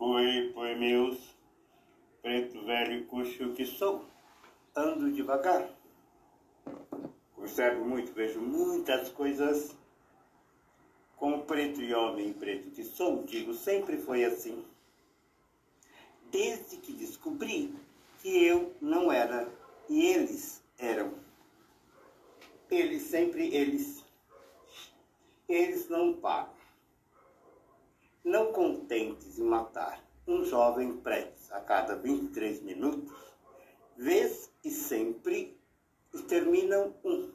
Oi, oi, meus, preto velho coxo que sou, ando devagar. Observo muito, vejo muitas coisas. Como preto e homem preto que sou, digo, sempre foi assim. Desde que descobri que eu não era e eles eram. Eles sempre eles. Eles não pagam não contentes em matar um jovem preto a cada 23 minutos, vez e sempre exterminam um.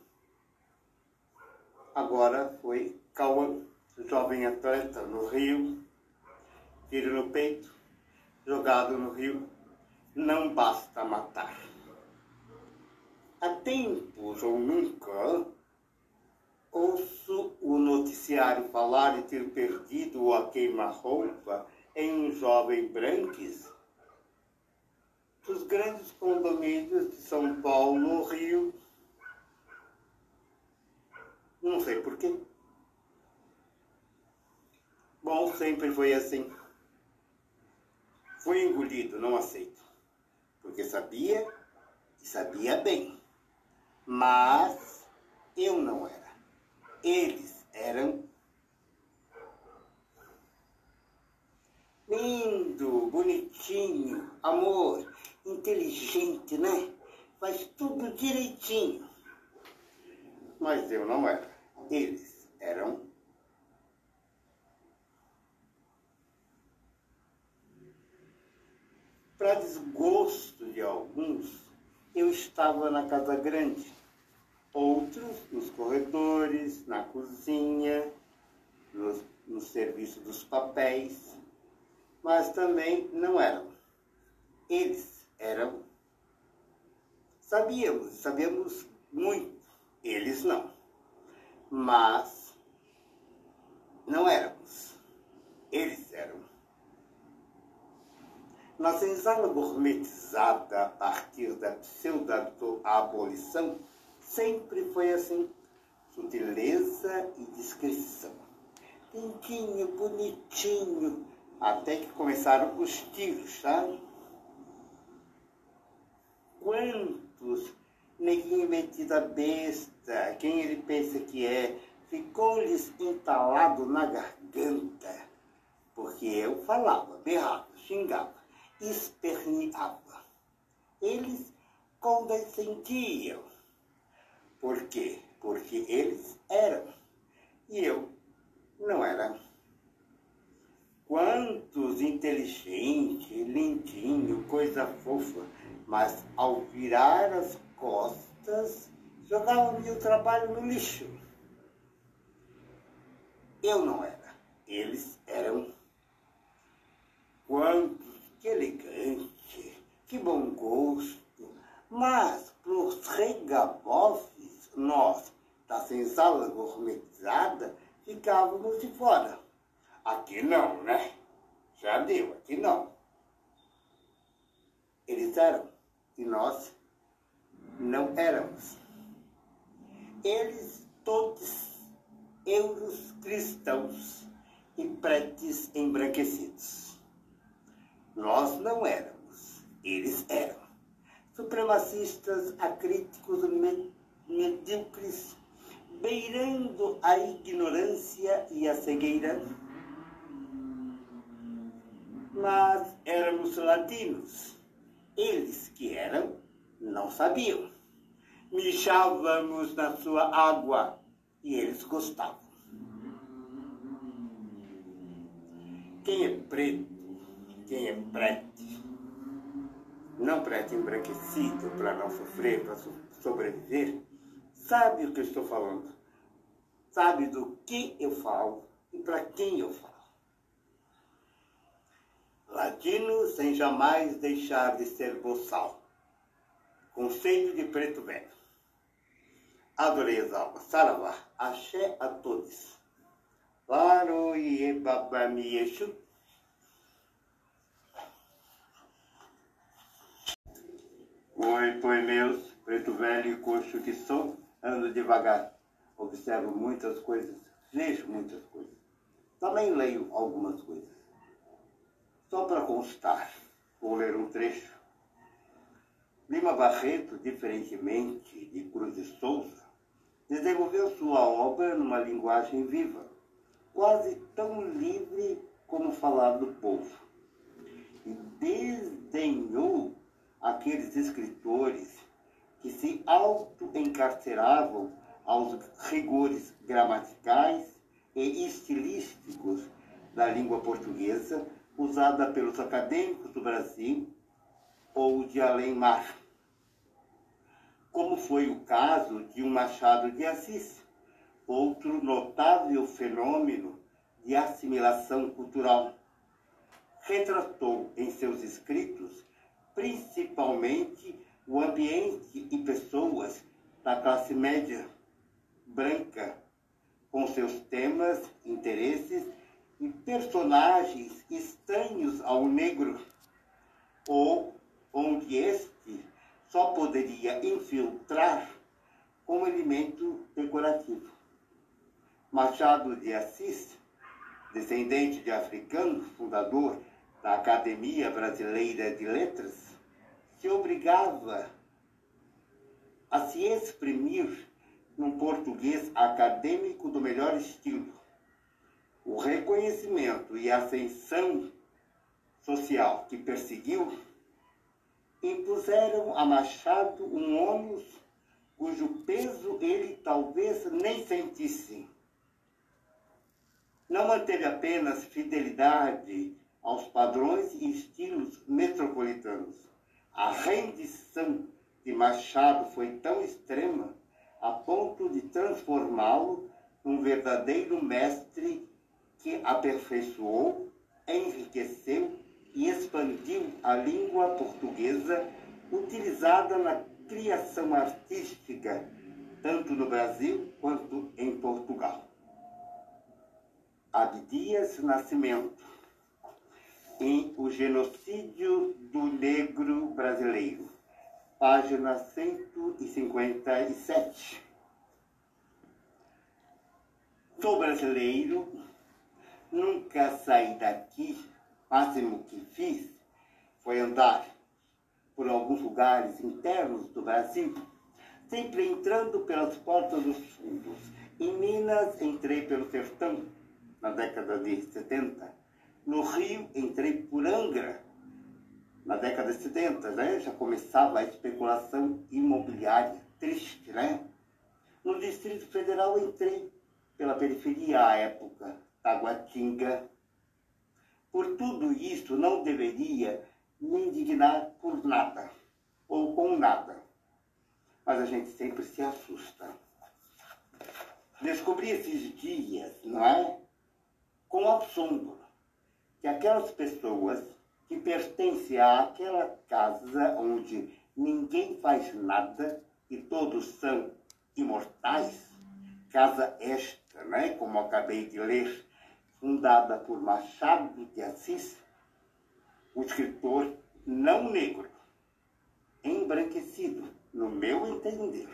Agora foi Cauã, jovem atleta no Rio, tiro no peito, jogado no Rio. Não basta matar. Há tempos ou nunca ouço o noticiário falar de ter perdido a queima-roupa em um jovem branquis dos grandes condomínios de São Paulo, Rio. Não sei porquê. Bom, sempre foi assim. Fui engolido, não aceito. Porque sabia e sabia bem. Mas eu não era. Eles eram lindo, bonitinho, amor, inteligente, né? Faz tudo direitinho. Mas eu não era. Eles eram. Para desgosto de alguns, eu estava na casa grande outros nos corredores, na cozinha, no, no serviço dos papéis, mas também não eram. Eles eram. Sabíamos, sabíamos muito, eles não. Mas não éramos. Eles eram. Na senzala gourmetizada a partir da pseudo-abolição, sempre foi assim. Sutileza e discrição. Lindinho, bonitinho. Até que começaram os tiros, sabe? Quantos neguinho metido a besta, quem ele pensa que é, ficou-lhes entalado na garganta. Porque eu falava, berrava, xingava, esperneava. Eles condescendiam por quê? Porque eles eram e eu não era. Quantos inteligente, lindinho, coisa fofa, mas ao virar as costas, jogavam meu trabalho no lixo. Eu não era, eles eram. Quantos, que elegante, que bom gosto, mas pros regabofes nós, da senzala gourmetizada, ficávamos de fora. Aqui não, né? Já deu, aqui não. Eles eram e nós não éramos. Eles todos euros cristãos e pretes embranquecidos. Nós não éramos, eles eram. Supremacistas acríticos medíocres, beirando a ignorância e a cegueira. Mas éramos latinos. Eles que eram, não sabiam. Mijávamos na sua água e eles gostavam. Quem é preto, quem é preto, não preto embranquecido para não sofrer, para sobreviver, sabe o que eu estou falando, sabe do que eu falo e para quem eu falo. Latino sem jamais deixar de ser boçal. Conceito de preto velho. Adorei as almas. Saravá. Axé a todos. E babamiexu. Oi, pois meus, preto velho e coxo que sou. Ando devagar, observo muitas coisas, vejo muitas coisas. Também leio algumas coisas. Só para constar, vou ler um trecho. Lima Barreto, diferentemente de Cruz de Souza, desenvolveu sua obra numa linguagem viva, quase tão livre como falar do povo. E desdenhou aqueles escritores que se auto-encarceravam aos rigores gramaticais e estilísticos da língua portuguesa usada pelos acadêmicos do Brasil ou de além-mar, como foi o caso de um Machado de Assis, outro notável fenômeno de assimilação cultural. Retratou em seus escritos principalmente o ambiente e pessoas da classe média branca, com seus temas, interesses e personagens estranhos ao negro, ou onde este só poderia infiltrar como elemento decorativo. Machado de Assis, descendente de africano, fundador da Academia Brasileira de Letras, se obrigava a se exprimir num português acadêmico do melhor estilo. O reconhecimento e ascensão social que perseguiu impuseram a Machado um ônus cujo peso ele talvez nem sentisse. Não manteve apenas fidelidade aos padrões e estilos metropolitanos. A rendição de Machado foi tão extrema a ponto de transformá-lo num verdadeiro mestre que aperfeiçoou, enriqueceu e expandiu a língua portuguesa utilizada na criação artística, tanto no Brasil quanto em Portugal. Abdias Nascimento, em O Genocídio do Negro Brasileiro página 157. Sou brasileiro, nunca saí daqui, máximo que fiz foi andar por alguns lugares internos do Brasil, sempre entrando pelas portas dos fundos. Em Minas, entrei pelo sertão, na década de 70. No Rio, entrei por Angra, na década de 70, né, já começava a especulação imobiliária triste, né? No Distrito Federal entrei pela periferia à época, Taguatinga. Por tudo isso, não deveria me indignar por nada, ou com nada. Mas a gente sempre se assusta. Descobri esses dias, não é? Com assombro, que aquelas pessoas que pertence àquela casa onde ninguém faz nada e todos são imortais, casa esta, né, como acabei de ler, fundada por Machado de Assis, o escritor não negro, embranquecido, no meu entender.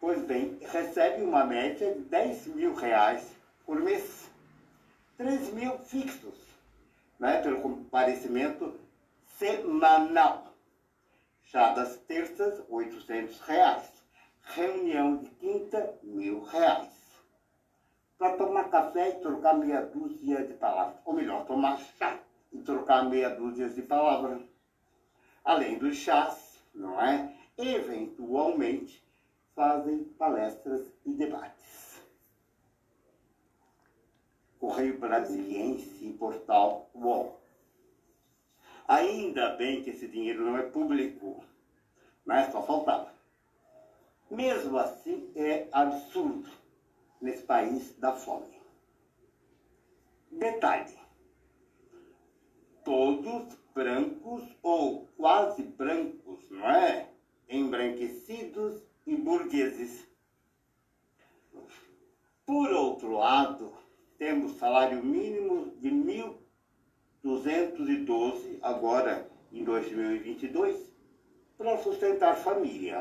Pois bem, recebe uma média de 10 mil reais por mês, 3 mil fixos né, pelo comparecimento semanal. Já das terças, 800 reais. Reunião de quinta, mil reais. Para tomar café e trocar meia dúzia de palavras. Ou melhor, tomar chá e trocar meia dúzia de palavras. Além dos chás, não é? Eventualmente fazem palestras e debates. Correio Brasiliense Portal UOL. Ainda bem que esse dinheiro não é público, mas só faltava. Mesmo assim, é absurdo nesse país da fome. Detalhe: todos brancos ou quase brancos, não é? Embranquecidos e burgueses. Por outro lado, temos salário mínimo de 1.212 agora em 2022 para sustentar família.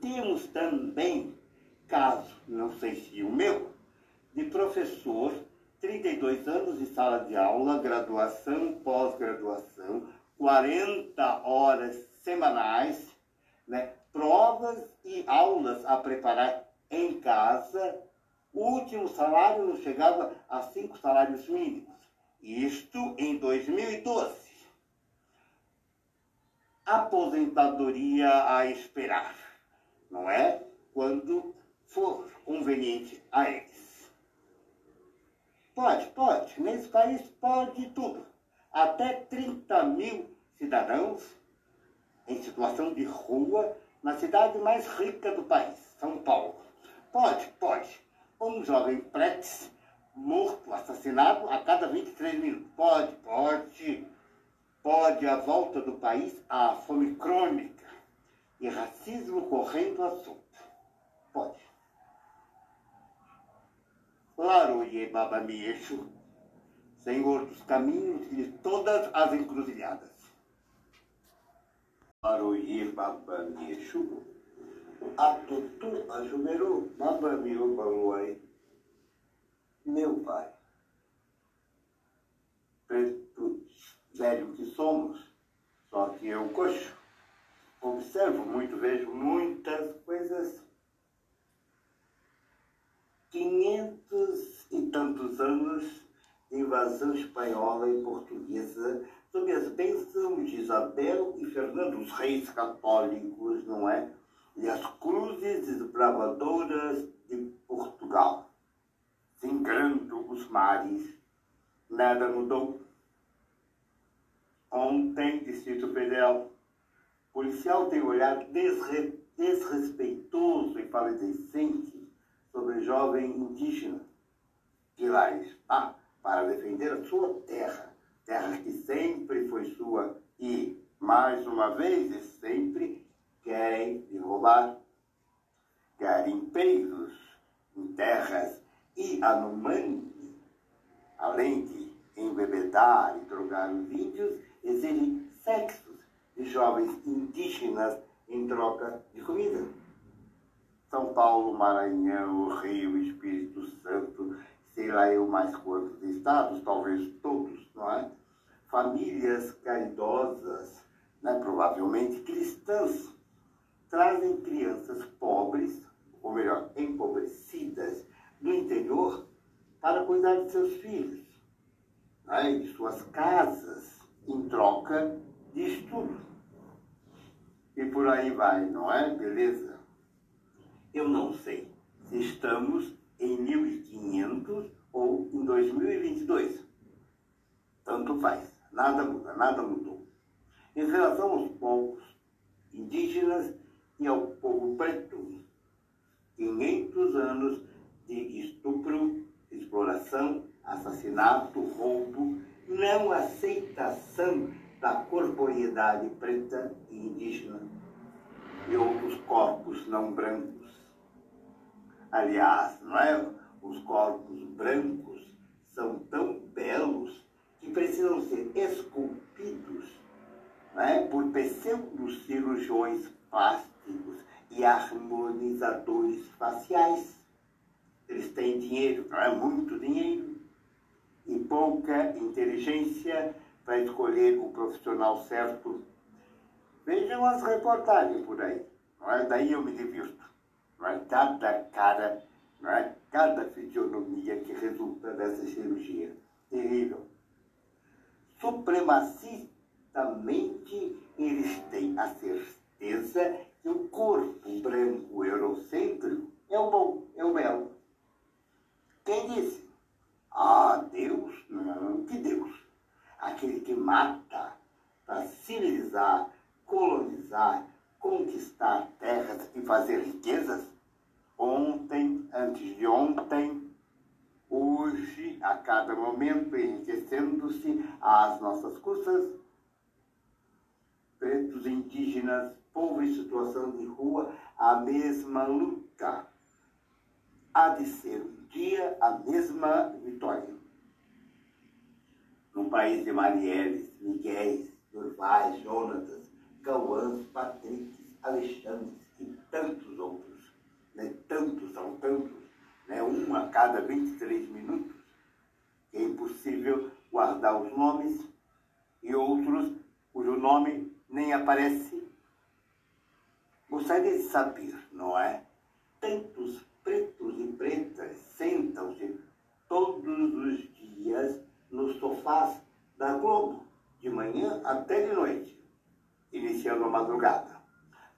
Temos também caso, não sei se o meu, de professor 32 anos de sala de aula, graduação, pós-graduação, 40 horas semanais, né? provas e aulas a preparar em casa. O último salário não chegava a cinco salários mínimos. Isto em 2012. Aposentadoria a esperar, não é? Quando for conveniente a eles. Pode, pode. Nesse país pode tudo. Até 30 mil cidadãos em situação de rua na cidade mais rica do país, São Paulo. Pode, pode. Um jovem pretes morto, assassinado a cada 23 minutos. Pode, pode. Pode a volta do país à fome crônica e racismo correndo à solta. Pode. Laroye Babamiexo, Senhor dos caminhos e de todas as encruzilhadas. Laroye Babamiexo, Atutu Ajumeru Babamiu Baluai. Meu pai, preto velho que somos, só que eu coxo, observo muito, vejo muitas coisas quinhentos e tantos anos de invasão espanhola e portuguesa, sob as bênçãos de Isabel e Fernando, os reis católicos, não é? E as cruzes desbravadoras de Portugal. Singrando os mares, nada mudou. Ontem, Distrito Federal, policial tem olhar desre desrespeitoso e paladecente sobre jovem indígena que lá está para defender a sua terra, terra que sempre foi sua e, mais uma vez e sempre, querem roubar garimpeiros em terras e anumani, além de embebedar e drogar os índios, exigem sexos de jovens indígenas em troca de comida. São Paulo, Maranhão, Rio, Espírito Santo, sei lá eu mais quantos estados, talvez todos, não é? Famílias caridosas, né, provavelmente cristãs, trazem crianças pobres, ou melhor, empobrecidas, do interior para cuidar de seus filhos, né, de suas casas, em troca de estudo. E por aí vai, não é? Beleza? Eu não sei se estamos em 1500 ou em 2022. Tanto faz, nada muda, nada mudou. Em relação aos povos indígenas e ao povo preto, 500 anos de estupro, exploração, assassinato, roubo, não aceitação da corporeidade preta e indígena e outros corpos não brancos Aliás, não é? Os corpos brancos são tão belos que precisam ser esculpidos é? por pseudo cirurgiões plásticos e harmonizadores faciais. Eles têm dinheiro, é? Muito dinheiro e pouca inteligência para escolher o profissional certo. Vejam as reportagens por aí, não é? Daí eu me divirto não é? cada cara, não é? cada fisionomia que resulta dessa cirurgia. Terrível. Supremacistamente, eles têm a certeza que o corpo branco eurocêntrico é o bom, é o belo. Quem disse? Ah, Deus? Não, que Deus? Aquele que mata para civilizar, colonizar, conquistar terras e fazer riquezas? Ontem, antes de ontem, hoje, a cada momento, enriquecendo-se às nossas custas, pretos indígenas, povo em situação de rua, a mesma luta. Há de ser um dia a mesma vitória. No país de Marielles, Miguel, Durvais, Jonatas, Cauãs, Patrick, Alexandre e tantos outros, né? tantos, são tantos, né? um a cada 23 minutos, é impossível guardar os nomes, e outros cujo nome nem aparece. Saber, não é? Tantos pretos e pretas sentam-se todos os dias nos sofás da Globo, de manhã até de noite, iniciando a madrugada.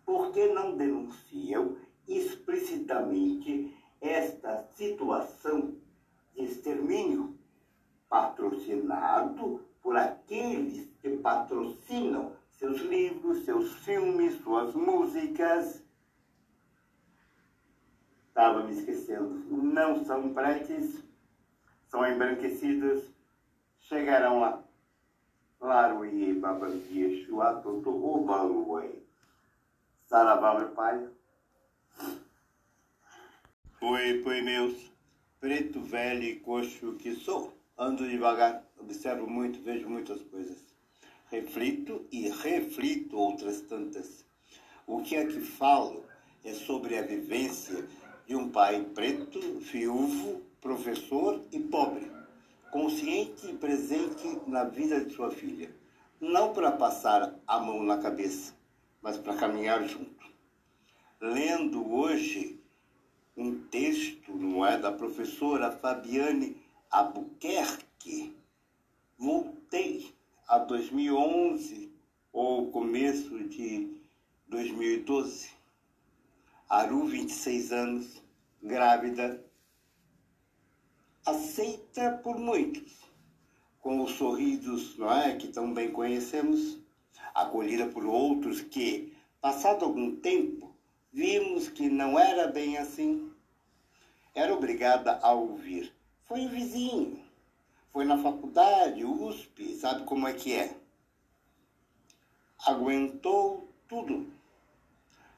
Por que não denunciam explicitamente esta situação de extermínio patrocinado por aqueles que patrocinam seus livros, seus filmes, suas músicas. Estava me esquecendo. Não são pretes, são embranquecidos, chegarão lá. Claro, e babandia, chuatoto, o baluai. Saravá, meu pai. Oi, oi, meus, preto velho e coxo que sou. Ando devagar, observo muito, vejo muitas coisas. Reflito e reflito outras tantas. O que é que falo é sobre a vivência de um pai preto, viúvo, professor e pobre, consciente e presente na vida de sua filha. Não para passar a mão na cabeça, mas para caminhar junto. Lendo hoje um texto, não é, da professora Fabiane Albuquerque. Voltei a 2011 ou começo de 2012. Aru, 26 anos, grávida, aceita por muitos, com os sorrisos, não é, que tão bem conhecemos, acolhida por outros que, passado algum tempo, Vimos que não era bem assim. Era obrigada a ouvir. Foi o vizinho. Foi na faculdade, USP, sabe como é que é? Aguentou tudo.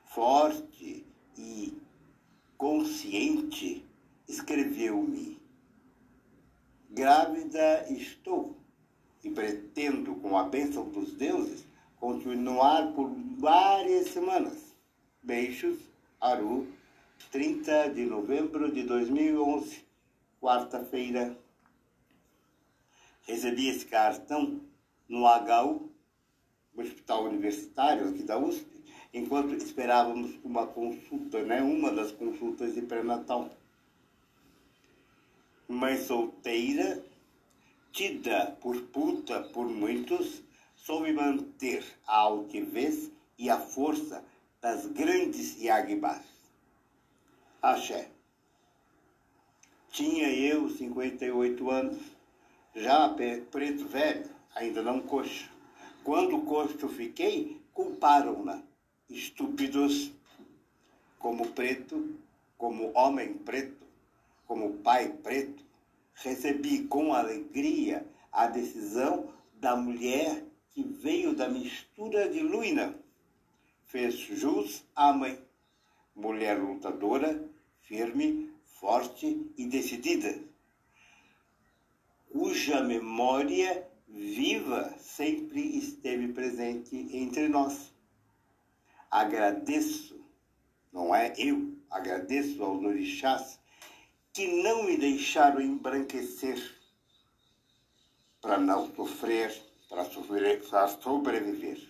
Forte e consciente, escreveu-me. Grávida estou e pretendo, com a bênção dos deuses, continuar por várias semanas. Beijos, Aru, 30 de novembro de 2011, quarta-feira. Recebi esse cartão no HU, Hospital Universitário aqui da USP, enquanto esperávamos uma consulta, né? uma das consultas de pré-natal. Mãe solteira, tida por puta por muitos, soube manter a altivez e a força das grandes Yagbás. Axé. Tinha eu 58 anos, já preto velho, ainda não coxo. Quando coxo fiquei, culparam-na. Estúpidos, como preto, como homem preto, como pai preto, recebi com alegria a decisão da mulher que veio da mistura de Luina fez jus à mãe, mulher lutadora, firme, forte e decidida, cuja memória viva sempre esteve presente entre nós. Agradeço, não é eu, agradeço aos orixás que não me deixaram embranquecer para não sofrer, para sobreviver.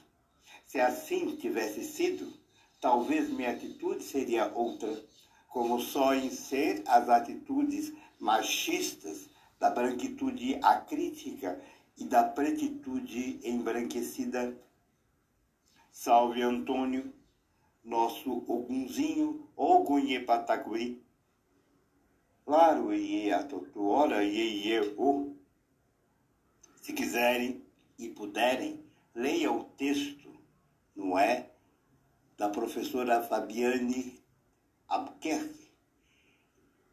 Se assim tivesse sido, talvez minha atitude seria outra, como só em ser as atitudes machistas da branquitude acrítica e da pretitude embranquecida. Salve Antônio, nosso Ogunzinho, Ogunhe Pataguri. Claro, e a hora e o. Se quiserem e puderem, leia o texto não é? Da professora Fabiane Albuquerque.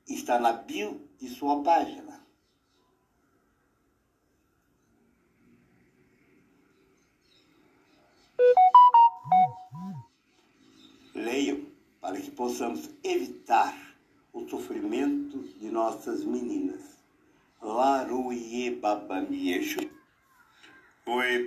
Está na bio de sua página. Leiam para que possamos evitar o sofrimento de nossas meninas. Laruie babamieixo. Oi,